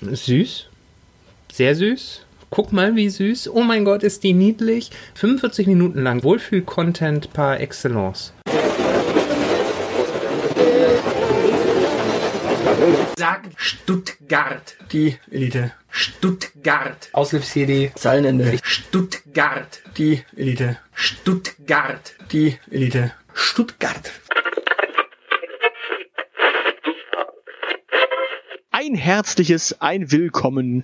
Süß. Sehr süß. Guck mal, wie süß. Oh mein Gott, ist die niedlich. 45 Minuten lang Wohlfühl-Content par excellence. Sag Stuttgart. Die Elite. Stuttgart. Aushilfs-CD. Zeilenende. Stuttgart. Die Elite. Stuttgart. Die Elite. Stuttgart. Ein herzliches, ein Willkommen.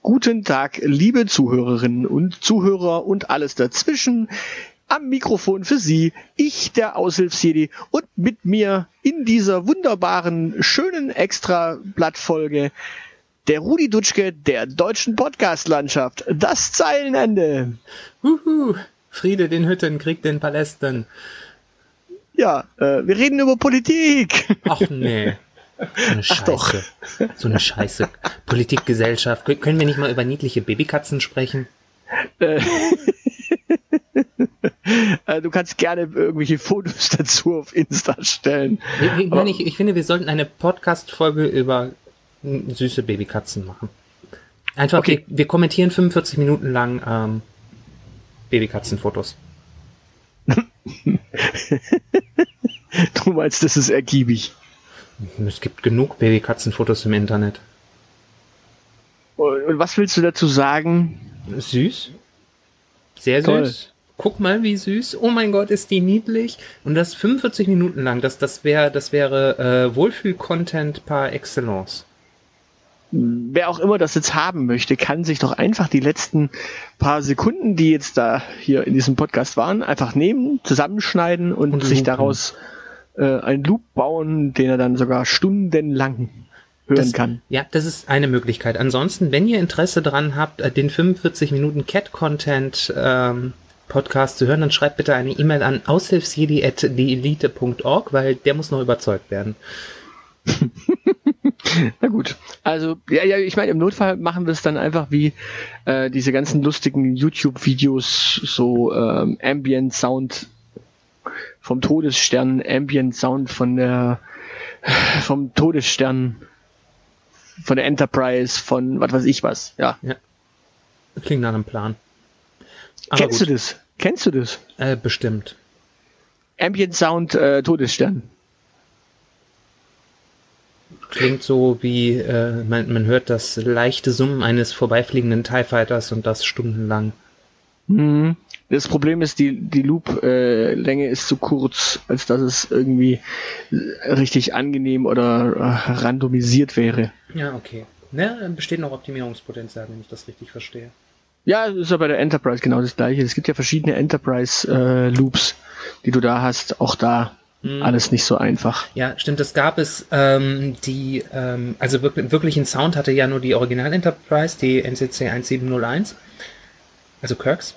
Guten Tag, liebe Zuhörerinnen und Zuhörer und alles dazwischen. Am Mikrofon für Sie, ich, der Aushilfsjedi, und mit mir in dieser wunderbaren, schönen Extra-Blattfolge der Rudi Dutschke der deutschen Podcast-Landschaft. Das Zeilenende. Huhu. Friede den Hütten, Krieg den Palästen. Ja, äh, wir reden über Politik. Ach nee. So eine Scheiße. doch. So eine Scheiße. Politik, Gesellschaft. Kö- Können wir nicht mal über niedliche Babykatzen sprechen? Äh, du kannst gerne irgendwelche Fotos dazu auf Insta stellen. Ich, meine, ich, ich finde, wir sollten eine Podcast-Folge über mm, süße Babykatzen machen. Einfach, Okay. wir, wir kommentieren 45 Minuten lang ähm, Babykatzenfotos. Du meinst, das ist ergiebig. Es gibt genug Babykatzenfotos im Internet. Und was willst du dazu sagen? Süß. Sehr Toll. süß. Guck mal, wie süß. Oh mein Gott, ist die niedlich. Und das 45 Minuten lang. Das, das wäre, das wäre äh, Wohlfühl-Content par excellence. Wer auch immer das jetzt haben möchte, kann sich doch einfach die letzten paar Sekunden, die jetzt da hier in diesem Podcast waren, einfach nehmen, zusammenschneiden und, Und sich daraus äh, einen Loop bauen, den er dann sogar stundenlang hören Das, kann. Ja, das ist eine Möglichkeit. Ansonsten, wenn ihr Interesse dran habt, äh, den 45 Minuten Cat-Content ähm, Podcast zu hören, dann schreibt bitte eine E-Mail an aushilfsjedi.deelite.org, weil der muss noch überzeugt werden. Na gut. Also, ja, ja, ich meine, im Notfall machen wir es dann einfach wie äh, diese ganzen lustigen YouTube-Videos, so ähm, Ambient Sound vom Todesstern, Ambient Sound von der vom Todesstern, von der Enterprise, von was weiß ich was. Ja. Klingt nach einem Plan. Aber Kennst gut. du das? Kennst du das? Äh, bestimmt. Ambient Sound äh, Todesstern. Klingt so wie, äh, man, man hört das leichte Summen eines vorbeifliegenden TIE Fighters und das stundenlang. Mhm. Das Problem ist, die, die Loop-Länge ist zu kurz, als dass es irgendwie äh, richtig angenehm oder äh, randomisiert wäre. Ja, okay. Ne, besteht noch Optimierungspotenzial, wenn ich das richtig verstehe. Ja, das ist ja bei der Enterprise genau das gleiche. Es gibt ja verschiedene Enterprise-Loops, die du da hast. Auch da alles nicht so einfach. Ja, stimmt, das gab es. Ähm, die, ähm, also wirklich, wirklichen Sound hatte ja nur die Original Enterprise, die NCC 1701, also Kirks.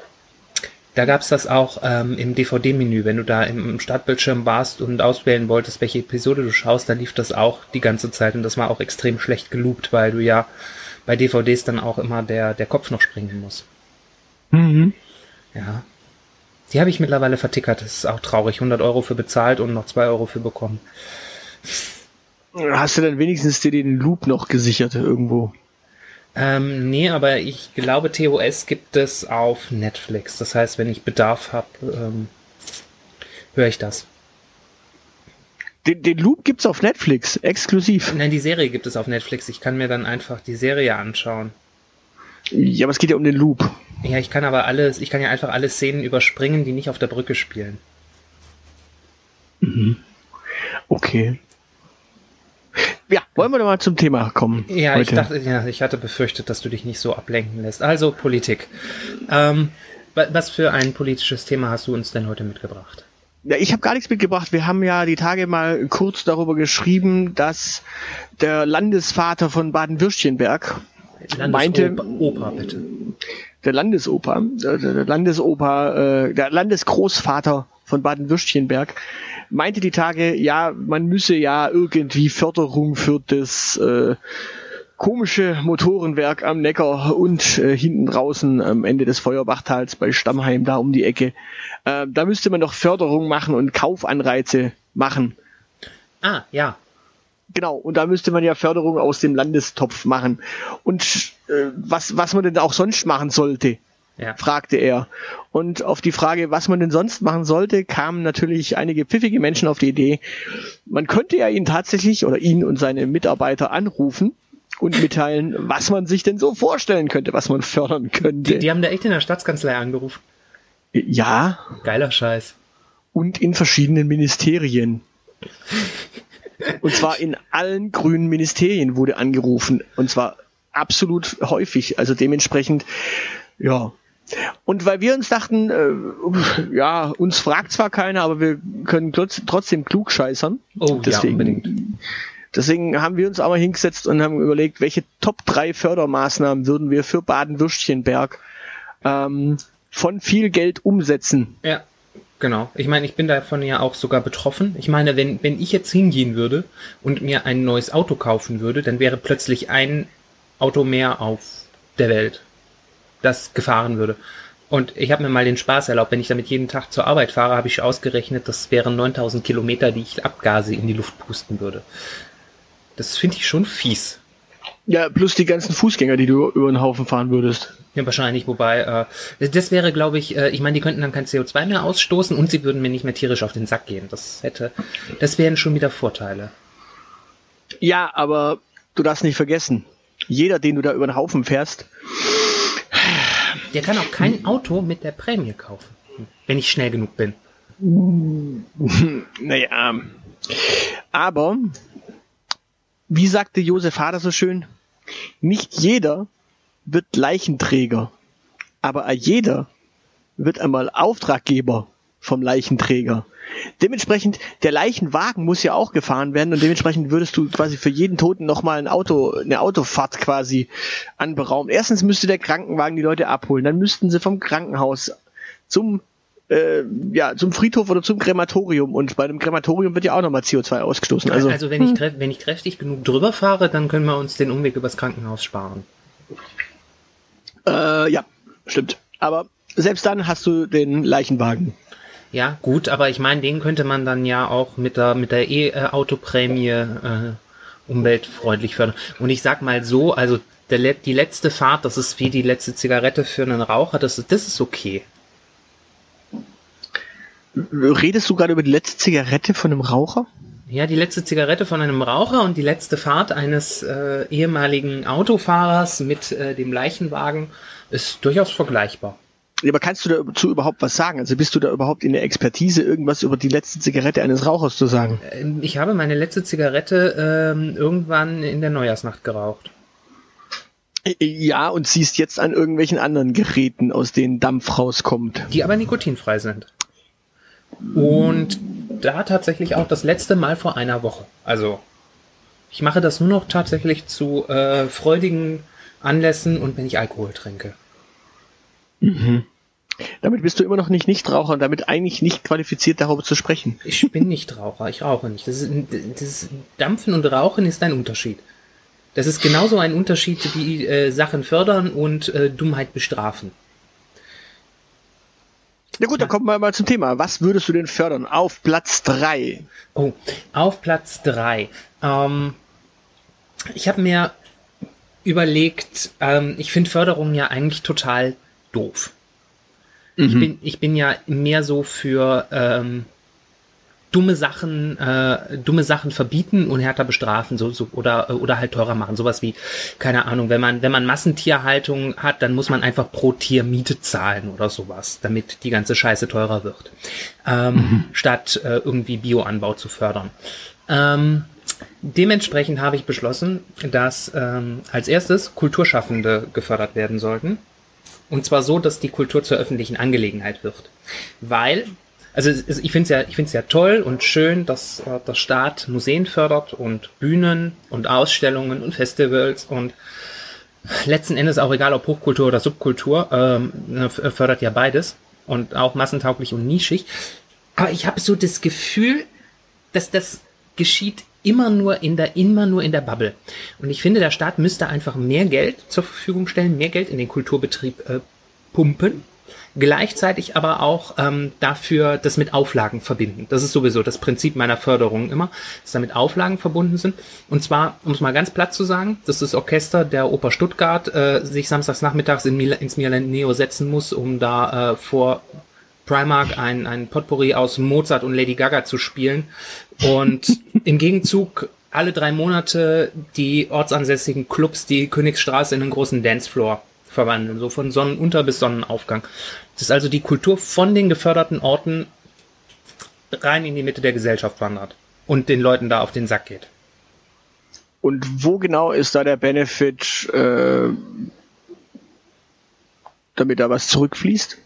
Da gab es das auch ähm, im DVD-Menü, wenn du da im, im Startbildschirm warst und auswählen wolltest, welche Episode du schaust, dann lief das auch die ganze Zeit und das war auch extrem schlecht geloopt, weil du ja bei DVDs dann auch immer der, der Kopf noch springen muss. Mhm. Ja. Die habe ich mittlerweile vertickert. Das ist auch traurig. 100 Euro für bezahlt und noch 2 Euro für bekommen. Hast du dann wenigstens dir den Loop noch gesichert irgendwo? Ähm, nee, aber ich glaube, TOS gibt es auf Netflix. Das heißt, wenn ich Bedarf habe, ähm, höre ich das. Den, den Loop gibt's auf Netflix, exklusiv. Nein, die Serie gibt es auf Netflix. Ich kann mir dann einfach die Serie anschauen. Ja, aber es geht ja um den Loop. Ja, ich kann aber alles, ich kann ja einfach alle Szenen überspringen, die nicht auf der Brücke spielen. Okay. Ja, wollen wir doch mal zum Thema kommen. Ja, ich heute. dachte, ja, ich hatte befürchtet, dass du dich nicht so ablenken lässt. Also Politik. Ähm, wa- was für ein politisches Thema hast du uns denn heute mitgebracht? Ja, ich habe gar nichts mitgebracht. Wir haben ja die Tage mal kurz darüber geschrieben, dass der Landesvater von Baden-Württemberg, Meinte- Oper, bitte. der Landesoper, der, der Landesoper, äh, der Landesgroßvater von Baden-Württemberg, meinte die Tage, ja, man müsse ja irgendwie Förderung für das äh, komische Motorenwerk am Neckar und äh, hinten draußen am Ende des Feuerbachtals bei Stammheim da um die Ecke. Äh, da müsste man doch Förderung machen und Kaufanreize machen. Ah, ja. Genau, und da müsste man ja Förderung aus dem Landestopf machen. Und äh, was, was man denn auch sonst machen sollte, Ja. fragte er. Und auf die Frage, was man denn sonst machen sollte, kamen natürlich einige pfiffige Menschen auf die Idee, man könnte ja ihn tatsächlich oder ihn und seine Mitarbeiter anrufen und mitteilen, was man sich denn so vorstellen könnte, was man fördern könnte. Die, die haben da echt in der Staatskanzlei angerufen. ja, Geiler Scheiß. und in verschiedenen Ministerien. Und zwar in allen grünen Ministerien wurde angerufen. Und zwar absolut häufig. Also dementsprechend, ja. Und weil wir uns dachten, äh, ja, uns fragt zwar keiner, aber wir können trotz- trotzdem klug scheißern. Oh, ja, deswegen, unbedingt. Deswegen haben wir uns aber hingesetzt und haben überlegt, welche Top 3 Fördermaßnahmen würden wir für Baden-Württemberg ähm, von viel Geld umsetzen. Ja, genau. Ich meine, ich bin davon ja auch sogar betroffen. Ich meine, wenn, wenn ich jetzt hingehen würde und mir ein neues Auto kaufen würde, dann wäre plötzlich ein Auto mehr auf der Welt, das gefahren würde. Und ich habe mir mal den Spaß erlaubt, wenn ich damit jeden Tag zur Arbeit fahre, habe ich ausgerechnet, das wären 9000 Kilometer, die ich Abgase in die Luft pusten würde. Das finde ich schon fies. Ja, plus die ganzen Fußgänger, die du über den Haufen fahren würdest. Ja, wahrscheinlich, wobei, äh, das wäre, glaube ich, äh, ich meine, die könnten dann kein CO2 mehr ausstoßen und sie würden mir nicht mehr tierisch auf den Sack gehen. Das hätte, das wären schon wieder Vorteile. Ja, aber du darfst nicht vergessen, jeder, den du da über den Haufen fährst, Der kann auch kein Auto mit der Prämie kaufen, wenn ich schnell genug bin. naja, aber, wie sagte Josef Hader so schön, nicht jeder wird Leichenträger, aber jeder wird einmal Auftraggeber vom Leichenträger. Dementsprechend, der Leichenwagen muss ja auch gefahren werden und dementsprechend würdest du quasi für jeden Toten nochmal ein Auto, eine Autofahrt quasi anberaumen. Erstens müsste der Krankenwagen die Leute abholen, dann müssten sie vom Krankenhaus zum äh, ja, zum Friedhof oder zum Krematorium und bei einem Krematorium wird ja auch nochmal CO2 ausgestoßen. Also, Also, wenn, ich, wenn ich kräftig genug drüber fahre, dann können wir uns den Umweg übers Krankenhaus sparen. äh, ja, stimmt. Aber selbst dann hast du den Leichenwagen. Ja, gut, aber ich meine, den könnte man dann ja auch mit der, mit der E-Autoprämie äh, umweltfreundlich fördern. Und ich sag mal so, also der, die letzte Fahrt, das ist wie die letzte Zigarette für einen Raucher, das, ist- das ist okay. Redest du gerade über die letzte Zigarette von einem Raucher? Ja, die letzte Zigarette von einem Raucher und die letzte Fahrt eines äh, ehemaligen Autofahrers mit äh, dem Leichenwagen ist durchaus vergleichbar. Aber kannst du dazu überhaupt was sagen? Also bist du da überhaupt in der Expertise, irgendwas über die letzte Zigarette eines Rauchers zu sagen? Ähm, Ich habe meine letzte Zigarette ähm, irgendwann in der Neujahrsnacht geraucht. Ja, und siehst jetzt an irgendwelchen anderen Geräten, aus denen Dampf rauskommt. die aber nikotinfrei sind. Und da tatsächlich auch das letzte Mal vor einer Woche. Also ich mache das nur noch tatsächlich zu äh, freudigen Anlässen und wenn ich Alkohol trinke. Damit bist du immer noch nicht Nichtraucher und damit eigentlich nicht qualifiziert, darüber zu sprechen. Ich bin nicht Raucher, ich rauche nicht. Das ist, das ist, Dampfen und Rauchen ist ein Unterschied. Das ist genauso ein Unterschied wie äh, Sachen fördern und äh, Dummheit bestrafen. Na gut, dann kommen wir mal zum Thema. Was würdest du denn fördern? Auf Platz drei. Oh, auf Platz drei. Ähm, ich habe mir überlegt, ähm, ich finde Förderung ja eigentlich total doof. Ich, bin, ich bin ja mehr so für ähm, dumme Sachen, äh, dumme Sachen verbieten und härter bestrafen, so, so oder oder halt teurer machen. Sowas wie, keine Ahnung, wenn man wenn man Massentierhaltung hat, dann muss man einfach pro Tier Miete zahlen oder sowas, damit die ganze Scheiße teurer wird, ähm, statt äh, irgendwie Bioanbau zu fördern. Ähm, dementsprechend habe ich beschlossen, dass ähm, als erstes Kulturschaffende gefördert werden sollten. Und zwar so, dass die Kultur zur öffentlichen Angelegenheit wird. Weil, also ich finde es ja, ich find's ja toll und schön, dass äh, der Staat Museen fördert und Bühnen und Ausstellungen und Festivals und letzten Endes auch egal ob Hochkultur oder Subkultur, ähm, f- fördert ja beides und auch massentauglich und nischig. Aber ich habe so das Gefühl, dass das geschieht immer nur in der immer nur in der Bubble. Und ich finde, der Staat müsste einfach mehr Geld zur Verfügung stellen, mehr Geld in den Kulturbetrieb äh, pumpen, gleichzeitig aber auch ähm, dafür das mit Auflagen verbinden. Das ist sowieso das Prinzip meiner Förderung immer, dass damit Auflagen verbunden sind. Und zwar, um es mal ganz platt zu sagen, dass das Orchester der Oper Stuttgart äh, sich samstags nachmittags in Mil ins Milan Neo setzen muss, um da äh, vor Primark ein, ein Potpourri aus Mozart und Lady Gaga zu spielen. Und im Gegenzug alle drei Monate die ortsansässigen Clubs die Königsstraße in einen großen Dancefloor verwandeln, so von Sonnenunter bis Sonnenaufgang. Das ist also die Kultur von den geförderten Orten rein in die Mitte der Gesellschaft wandert und den Leuten da auf den Sack geht. Und wo genau ist da der Benefit, äh, damit da was zurückfließt?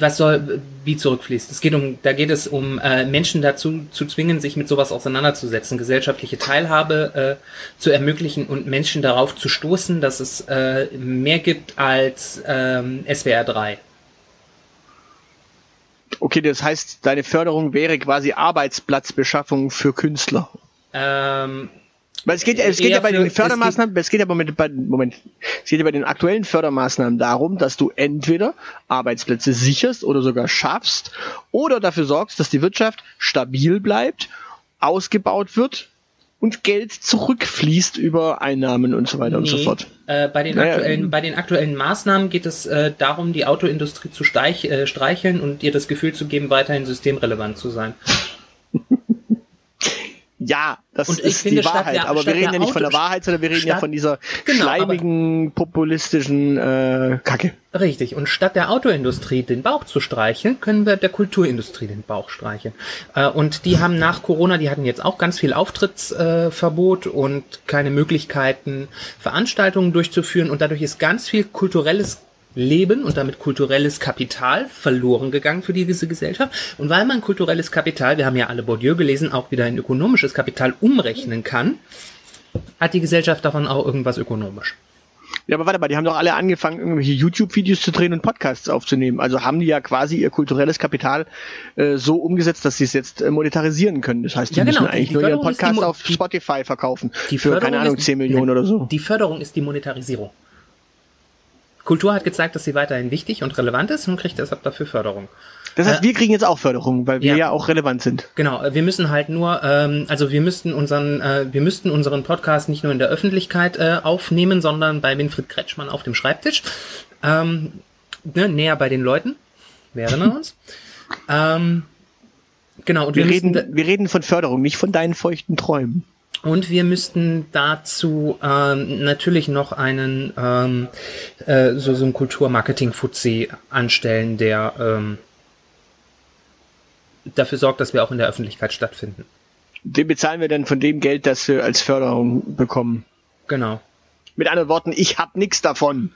Was soll wie zurückfließt. Es geht um, da geht es um äh, Menschen dazu zu zwingen, sich mit sowas auseinanderzusetzen, gesellschaftliche Teilhabe äh, zu ermöglichen und Menschen darauf zu stoßen, dass es äh, mehr gibt als ähm, SWR 3. Okay, das heißt, deine Förderung wäre quasi Arbeitsplatzbeschaffung für Künstler. Ähm, weil es geht, es geht ja bei den Fördermaßnahmen, es geht, aber mit, bei, Moment, es geht ja bei den aktuellen Fördermaßnahmen darum, dass du entweder Arbeitsplätze sicherst oder sogar schaffst oder dafür sorgst, dass die Wirtschaft stabil bleibt, ausgebaut wird und Geld zurückfließt über Einnahmen und so weiter nee, und so fort. Äh, bei, den naja, aktuellen, bei den aktuellen Maßnahmen geht es äh, darum, die Autoindustrie zu steich, äh, streicheln und ihr das Gefühl zu geben, weiterhin systemrelevant zu sein. Ja, das und ist finde, die Wahrheit. Der, aber wir reden ja nicht von der Wahrheit, sondern wir reden statt, ja von dieser genau, schleimigen, populistischen äh, Kacke. Richtig. Und statt der Autoindustrie den Bauch zu streicheln, können wir der Kulturindustrie den Bauch streicheln. Äh, und die haben nach Corona, die hatten jetzt auch ganz viel Auftrittsverbot äh, und keine Möglichkeiten, Veranstaltungen durchzuführen. Und dadurch ist ganz viel kulturelles Leben und damit kulturelles Kapital verloren gegangen für diese Gesellschaft. Und weil man kulturelles Kapital, wir haben ja alle Bourdieu gelesen, auch wieder in ökonomisches Kapital umrechnen kann, hat die Gesellschaft davon auch irgendwas ökonomisch. Ja, aber warte mal, die haben doch alle angefangen, irgendwelche YouTube-Videos zu drehen und Podcasts aufzunehmen. Also haben die ja quasi ihr kulturelles Kapital äh, so umgesetzt, dass sie es jetzt äh, monetarisieren können. Das heißt, die ja, genau. müssen eigentlich die nur ihren Podcast auf Spotify verkaufen. Die für, keine Ahnung, 10 Millionen oder so. Die Förderung ist die Monetarisierung. Kultur hat gezeigt, dass sie weiterhin wichtig und relevant ist und kriegt deshalb dafür Förderung. Das heißt, äh, wir kriegen jetzt auch Förderung, weil wir ja, ja auch relevant sind. Genau, wir müssen halt nur, ähm, also wir müssten unseren, äh, wir müssten unseren Podcast nicht nur in der Öffentlichkeit äh, aufnehmen, sondern bei Winfried Kretschmann auf dem Schreibtisch, ähm, ne, näher bei den Leuten. Wir erinnern uns. ähm, genau. Und wir, wir reden, wir reden von Förderung, nicht von deinen feuchten Träumen. Und wir müssten dazu ähm, natürlich noch einen ähm, äh, so, so einen Kulturmarketing-Fuzzi anstellen, der ähm, dafür sorgt, dass wir auch in der Öffentlichkeit stattfinden. Den bezahlen wir dann von dem Geld, das wir als Förderung bekommen. Genau. Mit anderen Worten, ich hab nichts davon.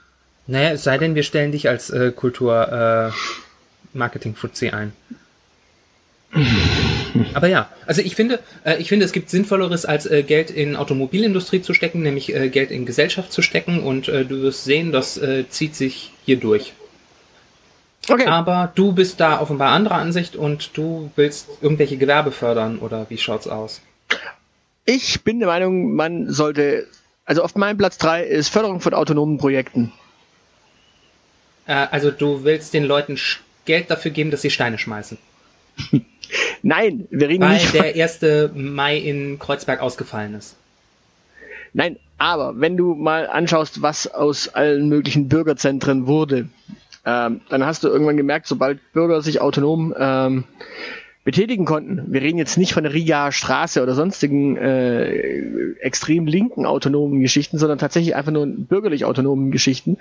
Naja, es sei denn, wir stellen dich als äh, Kultur-Marketing-Fuzzi äh, ein. Aber ja, also ich finde, äh, ich finde, es gibt Sinnvolleres, als äh, Geld in Automobilindustrie zu stecken, nämlich äh, Geld in Gesellschaft zu stecken. Und du wirst sehen, das zieht sich hier durch. Okay. Aber du bist da offenbar anderer Ansicht und du willst irgendwelche Gewerbe fördern oder wie schaut's aus? Ich bin der Meinung, man sollte, also auf meinem Platz drei ist Förderung von autonomen Projekten. Äh, also du willst den Leuten Geld dafür geben, dass sie Steine schmeißen. Nein, wir reden Weil nicht. Weil der 1. Mai in Kreuzberg ausgefallen ist. Nein, aber wenn du mal anschaust, was aus allen möglichen Bürgerzentren wurde, ähm, dann hast du irgendwann gemerkt, sobald Bürger sich autonom ähm, betätigen konnten. Wir reden jetzt nicht von der Riga Straße oder sonstigen äh, extrem linken autonomen Geschichten, sondern tatsächlich einfach nur bürgerlich autonomen Geschichten.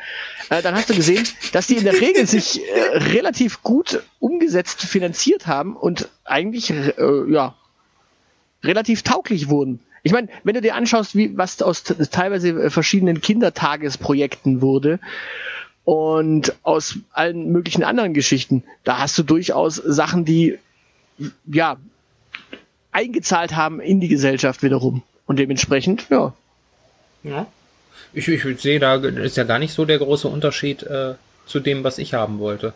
Äh, dann hast du gesehen, dass die in der Regel sich äh, relativ gut umgesetzt finanziert haben und eigentlich äh, ja relativ tauglich wurden. Ich meine, wenn du dir anschaust, wie was aus teilweise verschiedenen Kindertagesprojekten wurde, und aus allen möglichen anderen Geschichten. Da hast du durchaus Sachen, die ja, eingezahlt haben in die Gesellschaft wiederum. Und dementsprechend, ja. Ja. Ich, ich sehe, da ist ja gar nicht so der große Unterschied äh, zu dem, was ich haben wollte.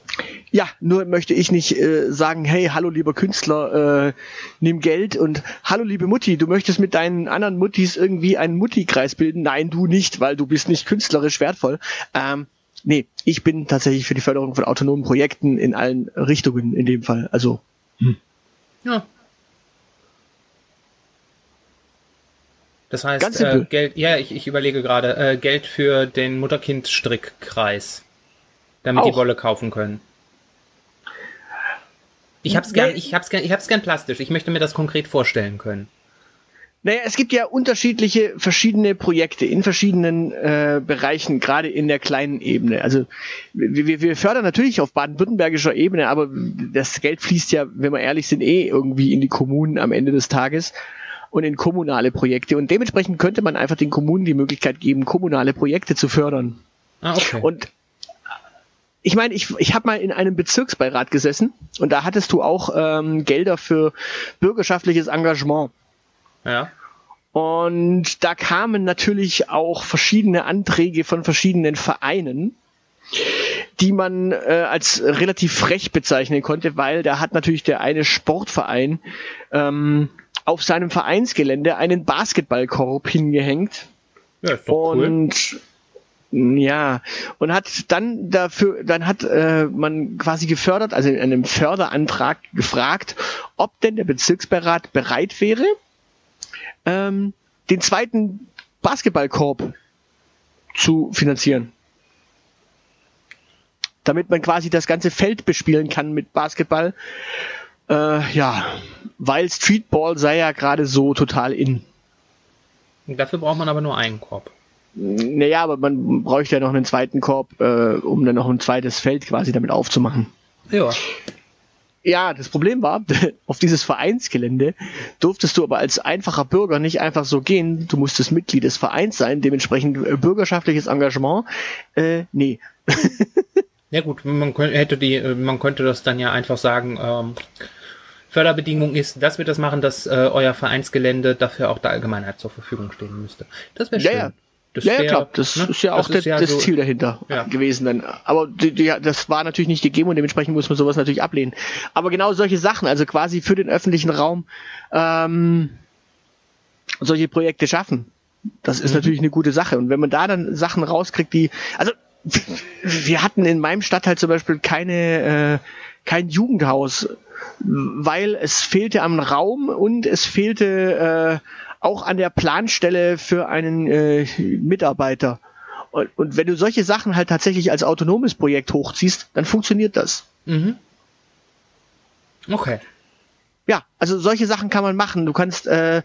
Ja, nur möchte ich nicht äh, sagen, hey, hallo lieber Künstler, äh, nimm Geld und hallo liebe Mutti, du möchtest mit deinen anderen Muttis irgendwie einen Mutti-Kreis bilden. Nein, du nicht, weil du bist nicht künstlerisch wertvoll. Ähm, nee, ich bin tatsächlich für die Förderung von autonomen Projekten in allen Richtungen in dem Fall. Also, Ja. Das heißt, äh, Geld, ja, ich, ich überlege gerade, äh, Geld für den Mutter-Kind-Strickkreis, damit die Auch. Wolle kaufen können. Ich hab's gern, ich hab's gern, ich hab's gern plastisch. Ich möchte mir das konkret vorstellen können. Naja, es gibt ja unterschiedliche verschiedene Projekte in verschiedenen äh, Bereichen, gerade in der kleinen Ebene. Also wir, wir- fördern natürlich auf baden-württembergischer Ebene, aber das Geld fließt ja, wenn wir ehrlich sind, eh irgendwie in die Kommunen am Ende des Tages und in kommunale Projekte. Und dementsprechend könnte man einfach den Kommunen die Möglichkeit geben, kommunale Projekte zu fördern. Ah, okay. Und ich meine, ich, ich habe mal in einem Bezirksbeirat gesessen und da hattest du auch ähm, Gelder für bürgerschaftliches Engagement. Ja. Und da kamen natürlich auch verschiedene Anträge von verschiedenen Vereinen, die man äh, als relativ frech bezeichnen konnte, weil da hat natürlich der eine Sportverein ähm, auf seinem Vereinsgelände einen Basketballkorb hingehängt Ja, ist doch cool. und ja, und hat dann dafür, dann hat äh, man quasi gefördert, also in einem Förderantrag gefragt, ob denn der Bezirksbeirat bereit wäre, ähm, den zweiten Basketballkorb zu finanzieren. Damit man quasi das ganze Feld bespielen kann mit Basketball. Äh, ja, weil Streetball sei ja gerade so total in. Dafür braucht man aber nur einen Korb. Naja, aber man bräuchte ja noch einen zweiten Korb, äh, um dann noch ein zweites Feld quasi damit aufzumachen. Ja. Ja, das Problem war, auf dieses Vereinsgelände durftest du aber als einfacher Bürger nicht einfach so gehen. Du musstest Mitglied des Vereins sein, dementsprechend äh, bürgerschaftliches Engagement. Äh, nee. Ja gut, man könnte, hätte die, äh, man könnte das dann ja einfach sagen, ähm, Förderbedingung ist, dass wir das machen, dass äh, euer Vereinsgelände dafür auch der Allgemeinheit zur Verfügung stehen müsste. Das wäre Ja, schön. ja. Das ja, ja, wär, klar, das ne, ist ja auch ist der, das so- Ziel dahinter Ja. gewesen dann. Aber die, die, das war natürlich nicht gegeben und dementsprechend muss man sowas natürlich ablehnen. Aber genau solche Sachen, also quasi für den öffentlichen Raum ähm, solche Projekte schaffen, das ist natürlich eine gute Sache. Und wenn man da dann Sachen rauskriegt, die, also wir hatten in meinem Stadtteil zum Beispiel keine, äh, kein Jugendhaus, weil es fehlte am Raum und es fehlte äh, auch an der Planstelle für einen äh, Mitarbeiter. Und, und wenn du solche Sachen halt tatsächlich als autonomes Projekt hochziehst, dann funktioniert das. Mhm. Okay. Ja, also solche Sachen kann man machen. Du kannst, äh,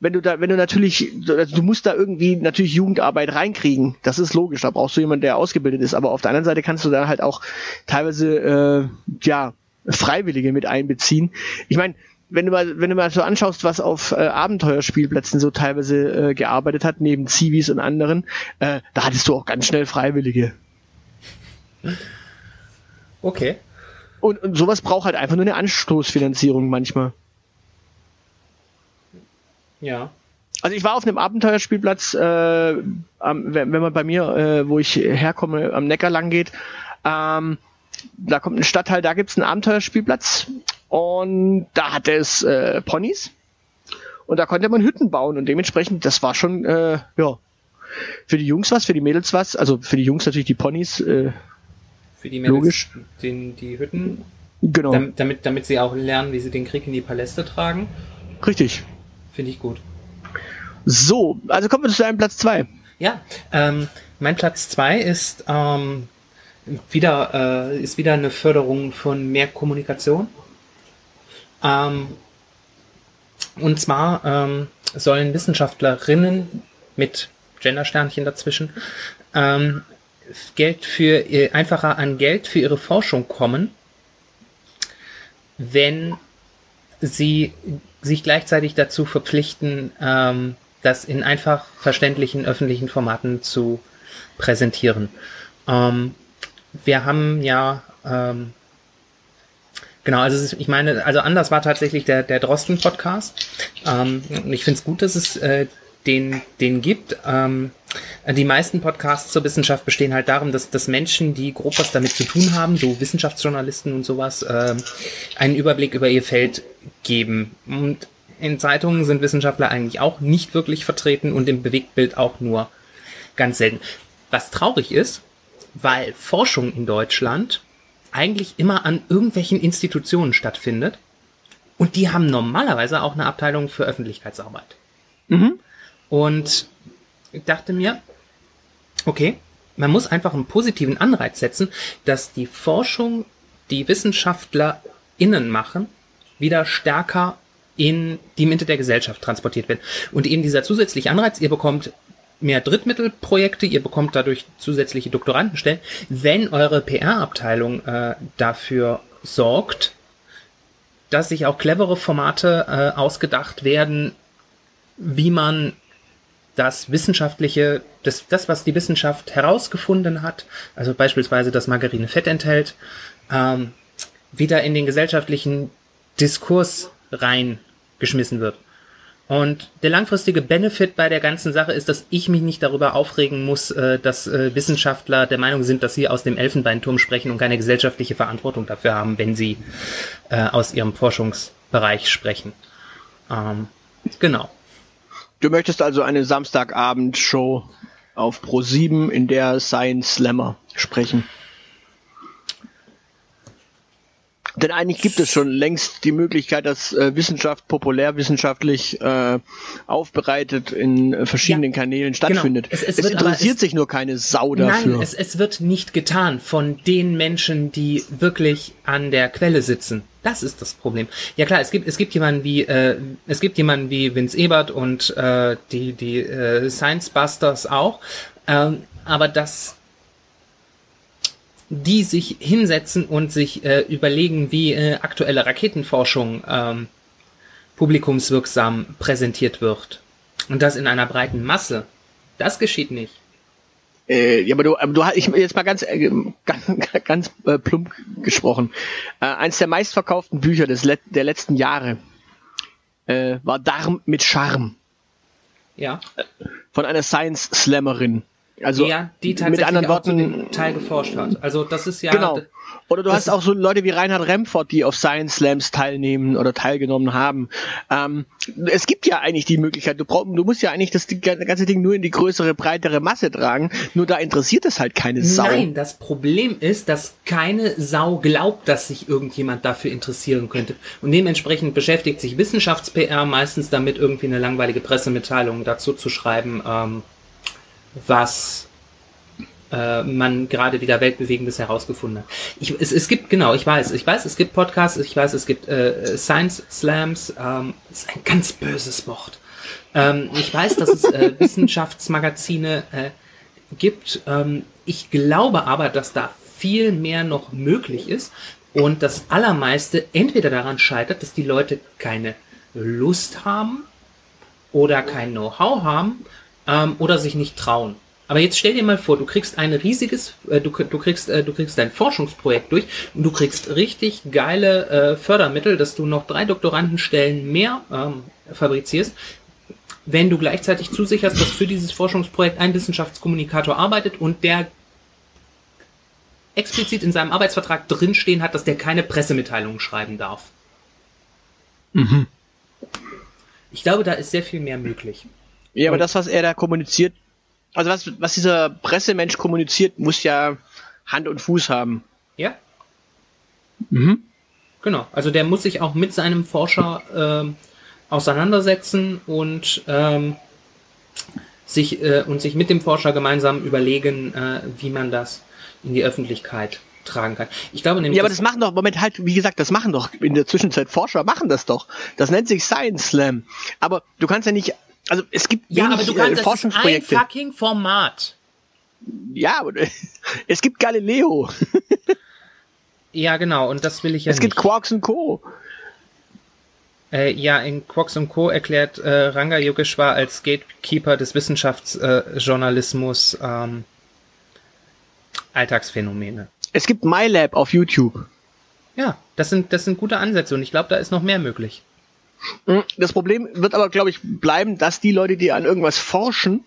wenn du da, wenn du natürlich, also du musst da irgendwie natürlich Jugendarbeit reinkriegen. Das ist logisch. Da brauchst du jemanden, der ausgebildet ist. Aber auf der anderen Seite kannst du da halt auch teilweise, äh, ja, Freiwillige mit einbeziehen. Ich meine, wenn du mal, wenn du mal so anschaust, was auf äh, Abenteuerspielplätzen so teilweise äh, gearbeitet hat, neben Zivis und anderen, äh, da hattest du auch ganz schnell Freiwillige. Okay. Und, und sowas braucht halt einfach nur eine Anstoßfinanzierung manchmal. Ja. Also ich war auf einem Abenteuerspielplatz, äh, wenn, wenn man bei mir, äh, wo ich herkomme, am Neckar lang geht, ähm, da kommt ein Stadtteil, da gibt's einen Abenteuerspielplatz und da hatte es äh, Ponys und da konnte man Hütten bauen und dementsprechend, das war schon, äh, ja, für die Jungs was, für die Mädels was, also für die Jungs natürlich die Ponys, äh, Für die Mädels, Logisch. Den, die Hütten, genau, damit, damit, damit sie auch lernen, wie sie den Krieg in die Paläste tragen. richtig. Finde ich gut. So, also kommen wir zu deinem Platz zwei. Ja, ähm, mein Platz zwei ist ähm, wieder äh, ist wieder eine Förderung von mehr Kommunikation. Ähm, und zwar ähm, sollen Wissenschaftlerinnen mit Gendersternchen dazwischen ähm, Geld für ihr- einfacher an Geld für ihre Forschung kommen, wenn sie sich gleichzeitig dazu verpflichten, ähm, das in einfach verständlichen öffentlichen Formaten zu präsentieren. Ähm, wir haben ja ähm, Genau, also ich meine, also anders war tatsächlich der, der Drosten-Podcast. Ähm, ich finde es gut, dass es äh, den, den gibt. Ähm, die meisten Podcasts zur Wissenschaft bestehen halt darum, dass, dass Menschen, die grob was damit zu tun haben, so Wissenschaftsjournalisten und sowas, ähm, einen Überblick über ihr Feld geben. Und in Zeitungen sind Wissenschaftler eigentlich auch nicht wirklich vertreten und im Bewegtbild auch nur ganz selten. Was traurig ist, weil Forschung in Deutschland eigentlich immer an irgendwelchen Institutionen stattfindet. Und die haben normalerweise auch eine Abteilung für Öffentlichkeitsarbeit. Mhm. Und ich dachte mir, okay, man muss einfach einen positiven Anreiz setzen, dass die Forschung, die WissenschaftlerInnen machen, wieder stärker in die Mitte der Gesellschaft transportiert wird. Und eben dieser zusätzliche Anreiz, ihr bekommt mehr Drittmittelprojekte, ihr bekommt dadurch zusätzliche Doktorandenstellen, wenn eure PR-Abteilung äh, dafür sorgt, dass sich auch clevere Formate äh, ausgedacht werden, wie man das Wissenschaftliche, das, das, was die Wissenschaft herausgefunden hat, also beispielsweise, dass Margarine Fett enthält, ähm, wieder in den gesellschaftlichen Diskurs reingeschmissen wird. Und der langfristige Benefit bei der ganzen Sache ist, dass ich mich nicht darüber aufregen muss, äh, dass äh, Wissenschaftler der Meinung sind, dass sie aus dem Elfenbeinturm sprechen und keine gesellschaftliche Verantwortung dafür haben, wenn sie äh, aus ihrem Forschungsbereich sprechen. Ähm, genau. Du möchtest also eine Samstagabendshow auf Pro 7, in der Science Slammer sprechen. Denn eigentlich gibt es schon längst die Möglichkeit, dass äh, Wissenschaft populärwissenschaftlich äh, aufbereitet in äh, verschiedenen Ja, Kanälen stattfindet. Es- es es wird interessiert es- sich nur keine Sau dafür. Nein, es, es wird nicht getan von den Menschen, die wirklich an der Quelle sitzen. Das ist das Problem. Ja klar, es gibt es gibt jemanden wie äh, es gibt jemanden wie Vince Ebert und äh, die die äh, Science Busters auch, ähm, aber das die sich hinsetzen und sich äh, überlegen, wie äh, aktuelle Raketenforschung ähm, publikumswirksam präsentiert wird. Und das in einer breiten Masse. Das geschieht nicht. Äh, ja, aber du, aber du hast, ich jetzt mal ganz, äh, ganz, ganz äh, plump gesprochen. Äh, eins der meistverkauften Bücher des Let der letzten Jahre äh, war Darm mit Charme Ja. von einer Science Slammerin. Also ja, die mit anderen Worten, Teil geforscht hat. Also das ist ja genau. Oder du hast auch so Leute wie Reinhard Remford, die auf Science Slams teilnehmen oder teilgenommen haben. Ähm, es gibt ja eigentlich die Möglichkeit, du, brauch, du musst ja eigentlich das ganze Ding nur in die größere, breitere Masse tragen, nur da interessiert es halt keine Sau. Nein, das Problem ist, dass keine Sau glaubt, dass sich irgendjemand dafür interessieren könnte. Und dementsprechend beschäftigt sich Wissenschafts-PR meistens damit, irgendwie eine langweilige Pressemitteilung dazu zu schreiben, ähm, was äh, man gerade wieder Weltbewegendes herausgefunden hat. Ich, es, es gibt, genau, ich weiß, ich weiß, es gibt Podcasts, ich weiß, es gibt äh, Science Slams, ähm, ist ein ganz böses Wort. Ähm, ich weiß, dass es äh, Wissenschaftsmagazine äh, gibt. Ähm, ich glaube aber, dass da viel mehr noch möglich ist und das Allermeiste entweder daran scheitert, dass die Leute keine Lust haben oder kein Know-how haben ähm, oder sich nicht trauen. Aber jetzt stell dir mal vor, du kriegst ein riesiges, äh, du, du kriegst, äh, du kriegst dein Forschungsprojekt durch und du kriegst richtig geile äh, Fördermittel, dass du noch drei Doktorandenstellen mehr ähm, fabrizierst, wenn du gleichzeitig zusicherst, dass für dieses Forschungsprojekt ein Wissenschaftskommunikator arbeitet und der explizit in seinem Arbeitsvertrag drinstehen hat, dass der keine Pressemitteilungen schreiben darf. Mhm. Ich glaube, da ist sehr viel mehr möglich. Ja, aber das, was er da kommuniziert, also was, was dieser Pressemensch kommuniziert, muss ja Hand und Fuß haben. Ja, Mhm. Genau, also der muss sich auch mit seinem Forscher ähm, auseinandersetzen und ähm, sich äh, und sich mit dem Forscher gemeinsam überlegen, äh, wie man das in die Öffentlichkeit tragen kann. Ich glaube nämlich, Ja, aber dass- das machen doch, Moment, halt, wie gesagt, das machen doch in der Zwischenzeit Forscher, machen das doch. Das nennt sich Science Slam. Aber du kannst ja nicht, also es gibt ja, wenig aber du äh, kannst das ist ein fucking Format. ja, aber es gibt Galileo, Ja, genau, und das will ich ja es gibt nicht. Quarks und Co. Äh, ja, in Quarks und Co. erklärt äh, Ranga Yogeshwar als Gatekeeper des Wissenschaftsjournalismus äh, ähm, Alltagsphänomene. Es gibt MyLab auf YouTube. Ja, das sind, das sind gute Ansätze und ich glaube, da ist noch mehr möglich. Mhm. Das Problem wird aber, glaube ich, bleiben, dass die Leute, die an irgendwas forschen,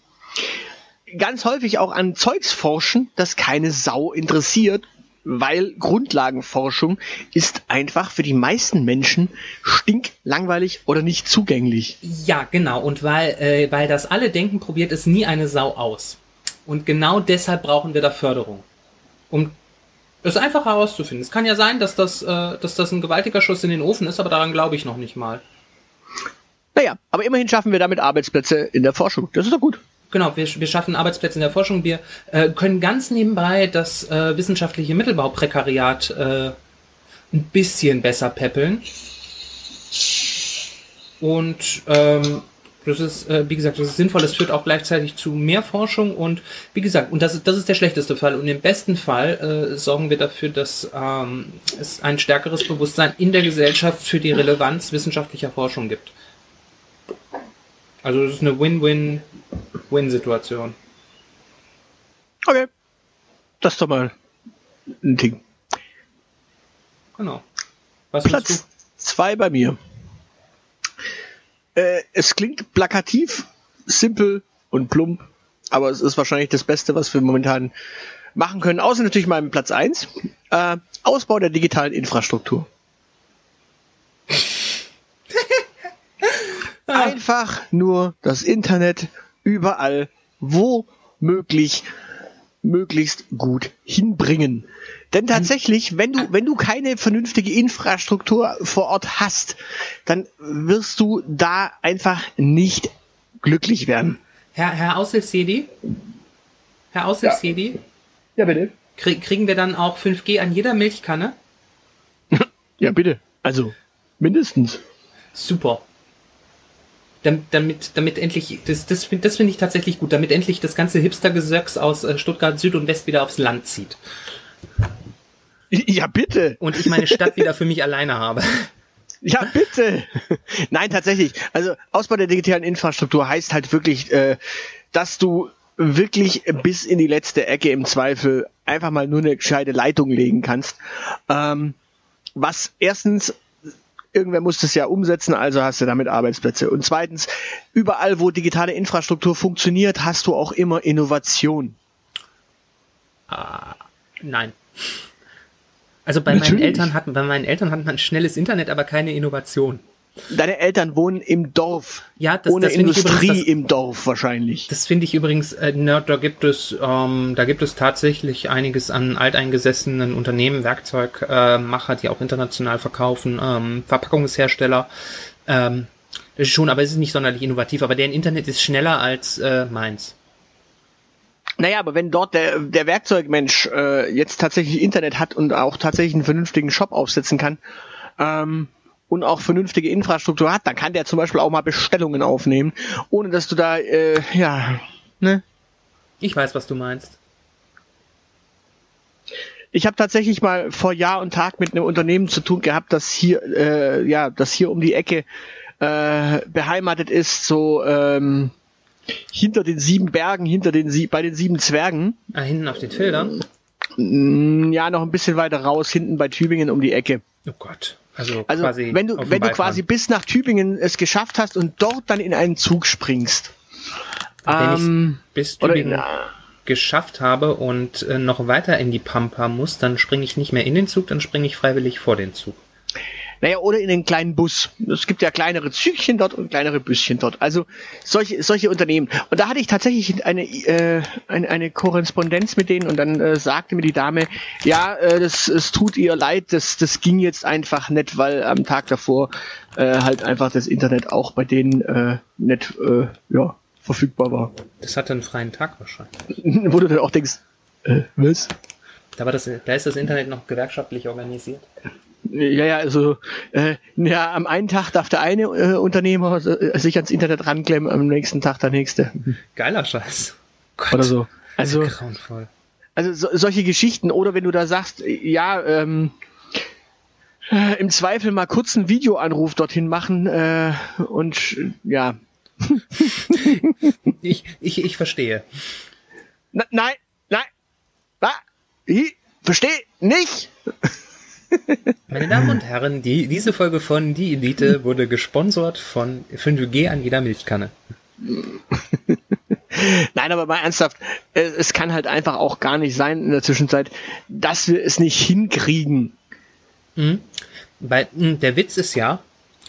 ganz häufig auch an Zeugs forschen, das keine Sau interessiert, weil Grundlagenforschung ist einfach für die meisten Menschen stinklangweilig oder nicht zugänglich. Ja, genau. Und weil, äh, weil das alle denken, probiert es nie eine Sau aus. Und genau deshalb brauchen wir da Förderung. um es einfach herauszufinden. Es kann ja sein, dass das, äh, dass das ein gewaltiger Schuss in den Ofen ist, aber daran glaube ich noch nicht mal. Naja, aber immerhin schaffen wir damit Arbeitsplätze in der Forschung. Das ist doch gut. Genau, wir, wir schaffen Arbeitsplätze in der Forschung. Wir äh, können ganz nebenbei das äh, wissenschaftliche Mittelbauprekariat äh, ein bisschen besser peppeln. Und ähm, das ist, äh, wie gesagt, das ist sinnvoll. Das führt auch gleichzeitig zu mehr Forschung und wie gesagt, und das ist, das ist der schlechteste Fall. Und im besten Fall äh, sorgen wir dafür, dass ähm, es ein stärkeres Bewusstsein in der Gesellschaft für die Relevanz wissenschaftlicher Forschung gibt. Also das ist eine Win-Win-Win-Situation. Okay. Das ist doch mal ein Ding. Genau. Was Platz zwei bei mir. Äh, es klingt plakativ, simpel und plump, aber es ist wahrscheinlich das Beste, was wir momentan machen können. Außer natürlich meinem Platz eins: Äh, Ausbau der digitalen Infrastruktur. Einfach nur das Internet überall, wo möglich, möglichst gut hinbringen. Denn tatsächlich, wenn du, wenn du keine vernünftige Infrastruktur vor Ort hast, dann wirst du da einfach nicht glücklich werden. Herr, Herr Aushilfsjedi? Herr Aushilfsjedi? Ja, bitte. Krieg, kriegen wir dann auch 5G an jeder Milchkanne? Ja, bitte. Also, mindestens. Super. Dam- Damit, damit endlich, das, das, find- das finde ich tatsächlich gut, damit endlich das ganze Hipstergesöcks aus äh, Stuttgart Süd und West wieder aufs Land zieht. Ja, bitte. Und ich meine Stadt wieder für mich alleine habe. Ja, bitte. Nein, tatsächlich. Also Ausbau der digitalen Infrastruktur heißt halt wirklich, äh, dass du wirklich bis in die letzte Ecke im Zweifel einfach mal nur eine gescheite Leitung legen kannst. Ähm, was erstens, irgendwer muss das ja umsetzen, also hast du damit Arbeitsplätze. Und zweitens, überall, wo digitale Infrastruktur funktioniert, hast du auch immer Innovation. Nein. Also bei meinen Natürlich. Eltern hatten, bei meinen Eltern hatten man schnelles Internet, aber keine Innovation. Deine Eltern wohnen im Dorf. Ja, das- ohne das Industrie übrigens das- im Dorf wahrscheinlich. Das finde ich übrigens, äh, na, da gibt es, ähm, da gibt es tatsächlich einiges an alteingesessenen Unternehmen, Werkzeugmacher, äh, die auch international verkaufen, ähm, Verpackungshersteller. Ähm, das ist schon, aber es ist nicht sonderlich innovativ. Aber deren Internet ist schneller als äh, meins. Naja, aber wenn dort der, der Werkzeugmensch äh, jetzt tatsächlich Internet hat und auch tatsächlich einen vernünftigen Shop aufsetzen kann ähm, und auch vernünftige Infrastruktur hat, dann kann der zum Beispiel auch mal Bestellungen aufnehmen, ohne dass du da, äh, ja, ne? Ich weiß, was du meinst. Ich habe tatsächlich mal vor Jahr und Tag mit einem Unternehmen zu tun gehabt, das hier, äh, ja, das hier um die Ecke äh, beheimatet ist, so ähm, hinter den sieben Bergen, hinter den sie bei den sieben Zwergen. Ah, hinten auf den Feldern. Mm, Ja, noch ein bisschen weiter raus, hinten bei Tübingen um die Ecke. Oh Gott. Also, Also wenn du wenn du quasi bis nach Tübingen es geschafft hast und dort dann in einen Zug springst. Wenn ähm, ich bis Tübingen in, geschafft habe und äh, noch weiter in die Pampa muss, dann springe ich nicht mehr in den Zug, dann springe ich freiwillig vor den Zug. Naja, oder in den kleinen Bus. Es gibt ja kleinere Zügchen dort und kleinere Büsschen dort. Also solche solche Unternehmen. Und da hatte ich tatsächlich eine äh, eine, eine Korrespondenz mit denen und dann äh, sagte mir die Dame, ja, äh, das es tut ihr leid, das das ging jetzt einfach nicht, weil am Tag davor äh, halt einfach das Internet auch bei denen äh, nicht äh, ja verfügbar war. Das hatte einen freien Tag wahrscheinlich. Wo du dann auch denkst, äh, was? Da, war das, da ist das Internet noch gewerkschaftlich organisiert. Ja, ja, also äh, ja, am einen Tag darf der eine äh, Unternehmer äh, sich ans Internet ranklemmen, am nächsten Tag der nächste. Geiler Scheiß. Gott, Oder so. Also, grauenvoll. also so, solche Geschichten. Oder wenn du da sagst, ja, ähm, äh, im Zweifel mal kurz einen Videoanruf dorthin machen äh, und ja. Ich, ich, ich verstehe. Na, nein, nein, na, ich verstehe nicht. Meine Damen und Herren, die, diese Folge von Die Elite wurde gesponsert von 5G an jeder Milchkanne. Nein, aber mal ernsthaft, es, kann halt einfach auch gar nicht sein in der Zwischenzeit, dass wir es nicht hinkriegen. Mhm. Weil mh, der Witz ist ja,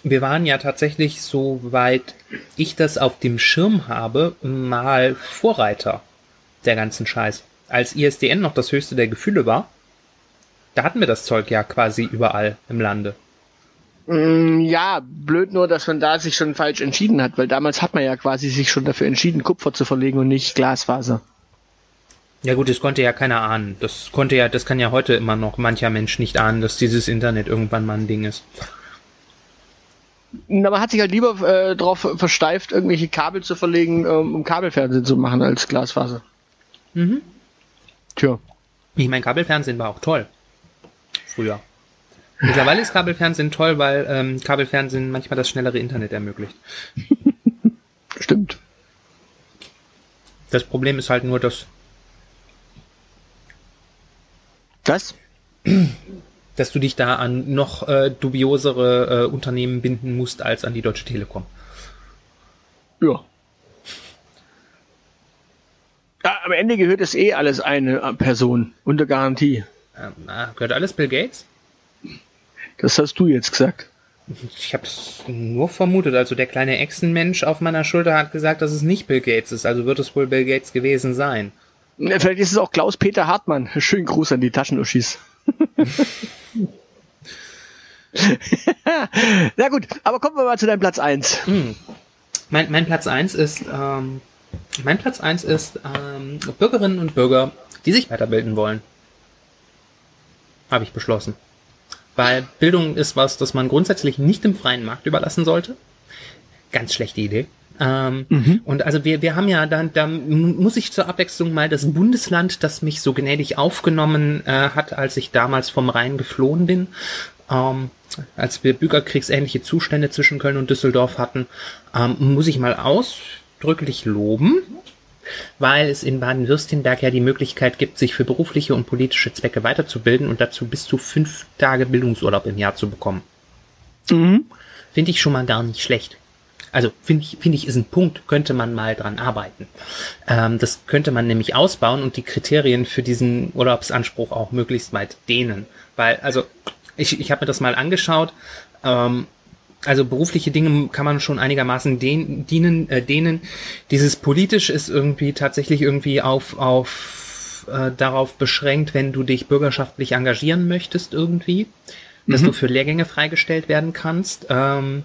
wir waren ja tatsächlich, soweit ich das auf dem Schirm habe, mal Vorreiter der ganzen Scheiße. als ISDN noch das höchste der Gefühle war, da hatten wir das Zeug ja quasi überall im Lande. Mm, Ja, blöd nur, dass man da sich schon falsch entschieden hat, weil damals hat man ja quasi sich schon dafür entschieden, Kupfer zu verlegen und nicht Glasfaser. Ja gut, das konnte ja keiner ahnen. Das konnte ja, das kann ja heute immer noch mancher Mensch nicht ahnen, dass dieses Internet irgendwann mal ein Ding ist. Na, man hat sich halt lieber äh, darauf versteift, irgendwelche Kabel zu verlegen, ähm, um Kabelfernsehen zu machen, als Glasfaser. Mhm. Tja. Ich mein Kabelfernsehen war auch toll. Früher. Mittlerweile ist Kabelfernsehen toll, weil ähm, Kabelfernsehen manchmal das schnellere Internet ermöglicht. Stimmt. Das Problem ist halt nur, dass, Das? dass du dich da an noch äh, dubiosere äh, Unternehmen binden musst als an die Deutsche Telekom. Ja. ja. Am Ende gehört es eh alles eine Person unter Garantie. Ähm, ah, gehört alles Bill Gates? Das hast du jetzt gesagt. Ich habe das nur vermutet. Also der kleine Echsenmensch auf meiner Schulter hat gesagt, dass es nicht Bill Gates ist. Also wird es wohl Bill Gates gewesen sein. Vielleicht ist es auch Klaus-Peter Hartmann. Schönen Gruß an die Taschenuschis. Na gut, aber kommen wir mal zu deinem Platz 1. Mein, mein Platz eins ist, ähm, mein Platz eins ist ähm, Bürgerinnen und Bürger, die sich weiterbilden wollen. Habe ich beschlossen. Weil Bildung ist was, das man grundsätzlich nicht dem freien Markt überlassen sollte. Ganz schlechte Idee. Ähm, Und also wir, wir haben ja dann, da muss ich zur Abwechslung mal das Bundesland, das mich so gnädig aufgenommen äh, hat, als ich damals vom Rhein geflohen bin, ähm, als wir bürgerkriegsähnliche Zustände zwischen Köln und Düsseldorf hatten, ähm, muss ich mal ausdrücklich loben, weil es in Baden-Württemberg ja die Möglichkeit gibt, sich für berufliche und politische Zwecke weiterzubilden und dazu bis zu fünf Tage Bildungsurlaub im Jahr zu bekommen. Finde ich schon mal gar nicht schlecht. Also finde ich, finde ich, ist ein Punkt, könnte man mal dran arbeiten. Ähm, das könnte man nämlich ausbauen und die Kriterien für diesen Urlaubsanspruch auch möglichst weit dehnen. Weil, also, ich, ich habe mir das mal angeschaut. Ähm, also berufliche Dinge kann man schon einigermaßen den, dienen, äh, denen. Dieses politisch ist irgendwie tatsächlich irgendwie auf, auf äh, darauf beschränkt, wenn du dich bürgerschaftlich engagieren möchtest irgendwie, dass du für Lehrgänge freigestellt werden kannst. Ähm,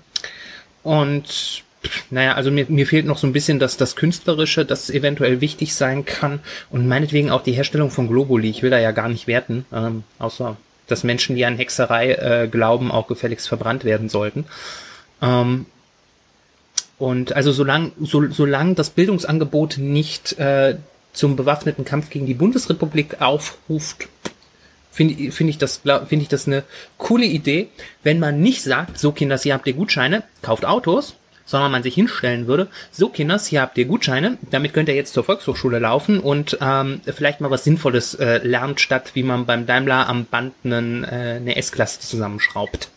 und naja, also mir, mir fehlt noch so ein bisschen das, das Künstlerische, das eventuell wichtig sein kann. Und meinetwegen auch die Herstellung von Globuli. Ich will da ja gar nicht werten, ähm, außer dass Menschen, die an Hexerei äh, glauben, auch gefälligst verbrannt werden sollten. Ähm, und also solange so, solang das Bildungsangebot nicht äh, zum bewaffneten Kampf gegen die Bundesrepublik aufruft, finde find ich das finde ich das eine coole Idee, wenn man nicht sagt, so Kinders, hier habt ihr Gutscheine, kauft Autos, sondern man sich hinstellen würde, so Kinders, hier habt ihr Gutscheine, damit könnt ihr jetzt zur Volkshochschule laufen und ähm, vielleicht mal was Sinnvolles äh, lernt, statt wie man beim Daimler am Band einen, äh, eine S-Klasse zusammenschraubt.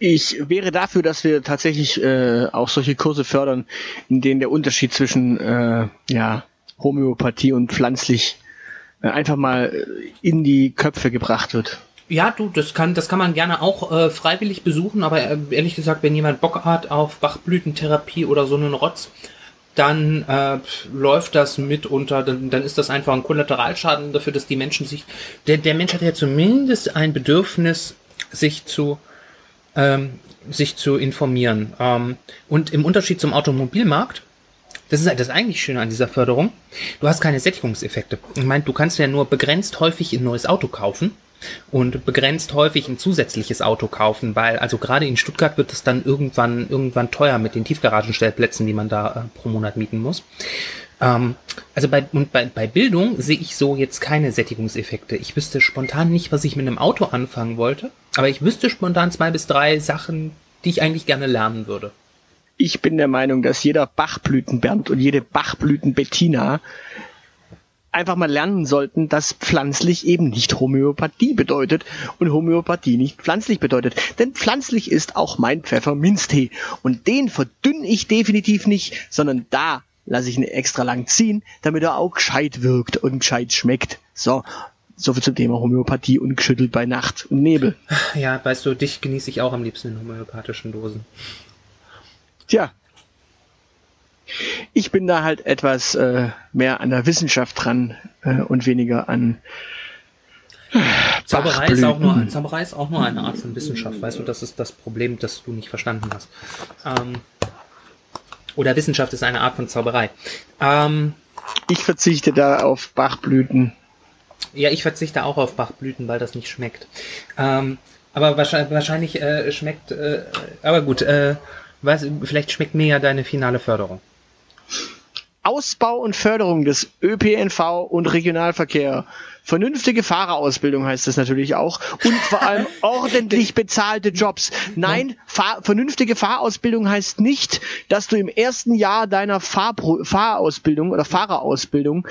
Ich wäre dafür, dass wir tatsächlich äh, auch solche Kurse fördern, in denen der Unterschied zwischen äh, ja, Homöopathie und pflanzlich äh, einfach mal äh, in die Köpfe gebracht wird. Ja, du, das kann, das kann man gerne auch äh, freiwillig besuchen, aber äh, ehrlich gesagt, wenn jemand Bock hat auf Bachblütentherapie oder so einen Rotz, dann äh, läuft das mitunter, dann, dann ist das einfach ein Kollateralschaden dafür, dass die Menschen sich, der, der Mensch hat ja zumindest ein Bedürfnis, sich zu, ähm, sich zu informieren. Ähm, und im Unterschied zum Automobilmarkt, das ist halt das eigentlich Schöne an dieser Förderung, du hast keine Sättigungseffekte. Ich meine, du kannst ja nur begrenzt häufig ein neues Auto kaufen und begrenzt häufig ein zusätzliches Auto kaufen, weil also gerade in Stuttgart wird es dann irgendwann irgendwann teuer mit den Tiefgaragenstellplätzen, die man da äh, pro Monat mieten muss. Ähm, also bei und bei, bei Bildung sehe ich so jetzt keine Sättigungseffekte. Ich wüsste spontan nicht, was ich mit einem Auto anfangen wollte, aber ich wüsste spontan zwei bis drei Sachen, die ich eigentlich gerne lernen würde. Ich bin der Meinung, dass jeder Bachblütenbernd und jede Bachblütenbettina einfach mal lernen sollten, dass pflanzlich eben nicht Homöopathie bedeutet und Homöopathie nicht pflanzlich bedeutet. Denn pflanzlich ist auch mein Pfefferminztee und den verdünne ich definitiv nicht, sondern da lasse ich ihn extra lang ziehen, damit er auch gescheit wirkt und gescheit schmeckt. So, soviel zum Thema Homöopathie und geschüttelt bei Nacht und Nebel. Ja, weißt du, dich genieße ich auch am liebsten in homöopathischen Dosen. Tja. Ich bin da halt etwas äh, mehr an der Wissenschaft dran äh, und weniger an Zauberei ist, auch nur. Zauberei ist auch nur eine Art von Wissenschaft. Weißt du, das ist das Problem, das du nicht verstanden hast. Ähm, oder Wissenschaft ist eine Art von Zauberei. Ähm, Ich verzichte da auf Bachblüten. ja, ich verzichte auch auf Bachblüten, weil das nicht schmeckt. Ähm, aber wahrscheinlich, wahrscheinlich äh, schmeckt, äh, aber gut, äh, was, vielleicht schmeckt mir ja deine finale Förderung. Ausbau und Förderung des ÖPNV und Regionalverkehr. Vernünftige Fahrerausbildung heißt das natürlich auch. Und vor allem ordentlich bezahlte Jobs. Nein, Fahr vernünftige Fahrausbildung heißt nicht, dass du im ersten Jahr deiner Fahrpro Fahrausbildung oder Fahrerausbildung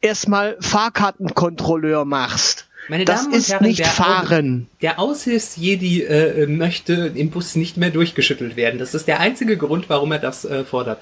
erstmal Fahrkartenkontrolleur machst. Meine das Damen und ist Herren, nicht der- Fahren. Der Aushilfsjedi äh, möchte im Bus nicht mehr durchgeschüttelt werden. Das ist der einzige Grund, warum er das äh, fordert.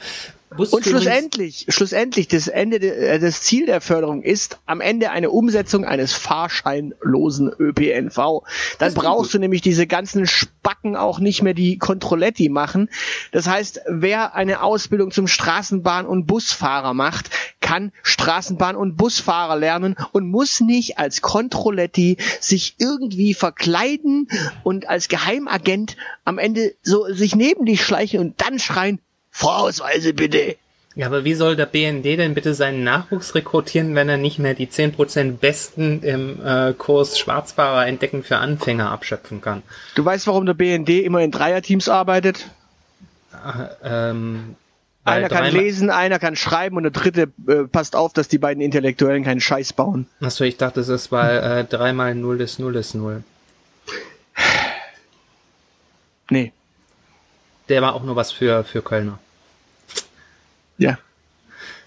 Und Busführungs- schlussendlich, schlussendlich, das Ende, de- äh, das Ziel der Förderung ist am Ende eine Umsetzung eines fahrscheinlosen ÖPNV. Dann Das brauchst du nämlich diese ganzen Spacken auch nicht mehr, die Controletti machen. Das heißt, wer eine Ausbildung zum Straßenbahn- und Busfahrer macht, kann Straßenbahn- und Busfahrer lernen und muss nicht als Controletti sich irgendwie verkleiden und als Geheimagent am Ende so sich neben dich schleichen und dann schreien, Fahrausweise bitte. Ja, aber wie soll der BND denn bitte seinen Nachwuchs rekrutieren, wenn er nicht mehr die 10% Besten im äh, Kurs Schwarzfahrer entdecken für Anfänger abschöpfen kann? Du weißt, warum der BND immer in Dreierteams arbeitet? Ähm, weil Einer kann lesen, einer kann schreiben und der dritte äh, passt auf, dass die beiden Intellektuellen keinen Scheiß bauen. Achso, ich dachte, es ist, weil äh, 3 mal 0 ist 0 ist 0. Nee. Der war auch nur was für, für Kölner. Ja.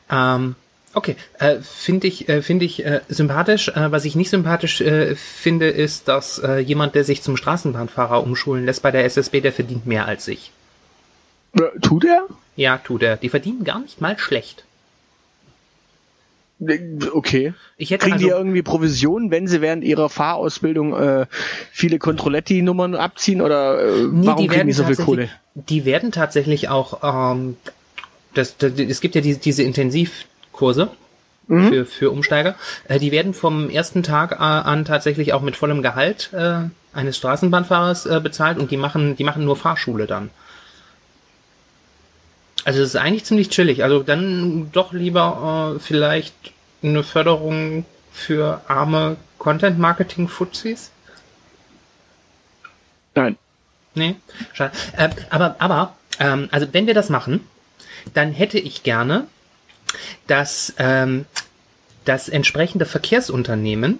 Ähm, okay, äh, finde ich, äh, finde ich äh, sympathisch. Äh, was ich nicht sympathisch äh, finde, ist, dass äh, jemand, der sich zum Straßenbahnfahrer umschulen lässt bei der SSB, der verdient mehr als ich. Äh, Tut er? Ja, tut er. Die verdienen gar nicht mal schlecht. Okay. Ich hätte Kriegen also, die irgendwie Provisionen, wenn sie während ihrer Fahrausbildung äh, viele Controletti-Nummern abziehen oder äh, Nee, warum kriegen die so viel Kohle? Die werden tatsächlich auch, ähm, das, das, es gibt ja diese, diese Intensivkurse Mhm. für, für Umsteiger. Äh, die werden vom ersten Tag an tatsächlich auch mit vollem Gehalt äh, eines Straßenbahnfahrers äh, bezahlt und die machen, die machen nur Fahrschule dann. Also das ist eigentlich ziemlich chillig. Also dann doch lieber äh, vielleicht eine Förderung für arme Content-Marketing-Fuzis. Nein. Nee, schade. Äh, aber, aber, ähm, also wenn wir das machen, dann hätte ich gerne, dass ähm, das entsprechende Verkehrsunternehmen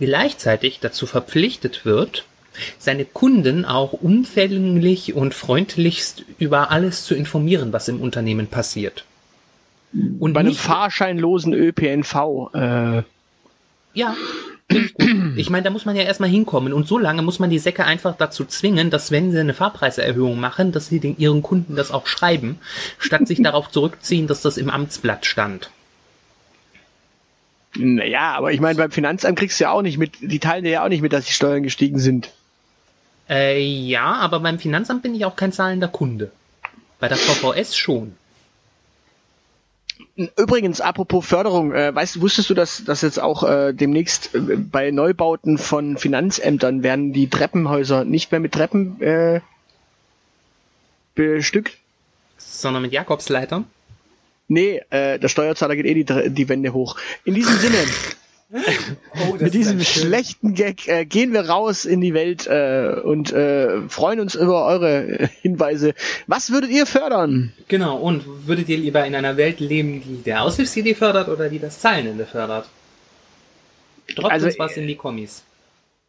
gleichzeitig dazu verpflichtet wird, seine Kunden auch umfänglich und freundlichst über alles zu informieren, was im Unternehmen passiert. Und Bei einem fahrscheinlosen ÖPNV. Äh, Ja. Ich meine, da muss man ja erstmal hinkommen. Und so lange muss man die Säcke einfach dazu zwingen, dass wenn sie eine Fahrpreiserhöhung machen, dass sie den, ihren Kunden das auch schreiben, statt sich darauf zurückziehen, dass das im Amtsblatt stand. naja, aber ich meine, beim Finanzamt kriegst du ja auch nicht mit, die teilen dir ja auch nicht mit, dass die Steuern gestiegen sind. Äh, ja, aber beim Finanzamt bin ich auch kein zahlender Kunde. Bei der VVS schon. Übrigens, apropos Förderung, äh, weißt, wusstest du, dass, dass jetzt auch äh, demnächst äh, bei Neubauten von Finanzämtern werden die Treppenhäuser nicht mehr mit Treppen äh, bestückt? Sondern mit Jakobsleitern. Nee, äh, der Steuerzahler geht eh die, die Wände hoch. In diesem Sinne, Oh, mit diesem schlechten Gag äh, gehen wir raus in die Welt äh, und äh, freuen uns über eure äh, Hinweise. Was würdet ihr fördern? Genau, und würdet ihr lieber in einer Welt leben, die der Aushilfsidee fördert oder die das Zahlenende fördert? Droppt Also, uns was in die Kommis.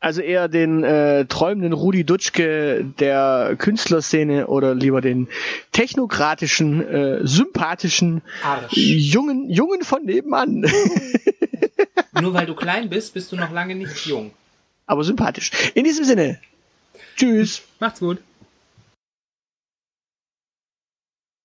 Also eher den äh, träumenden Rudi Dutschke der Künstlerszene oder lieber den technokratischen, äh, sympathischen Arsch. Jungen, Jungen von nebenan. Nur weil du klein bist, bist du noch lange nicht jung. Aber sympathisch. In diesem Sinne. Tschüss. Macht's gut.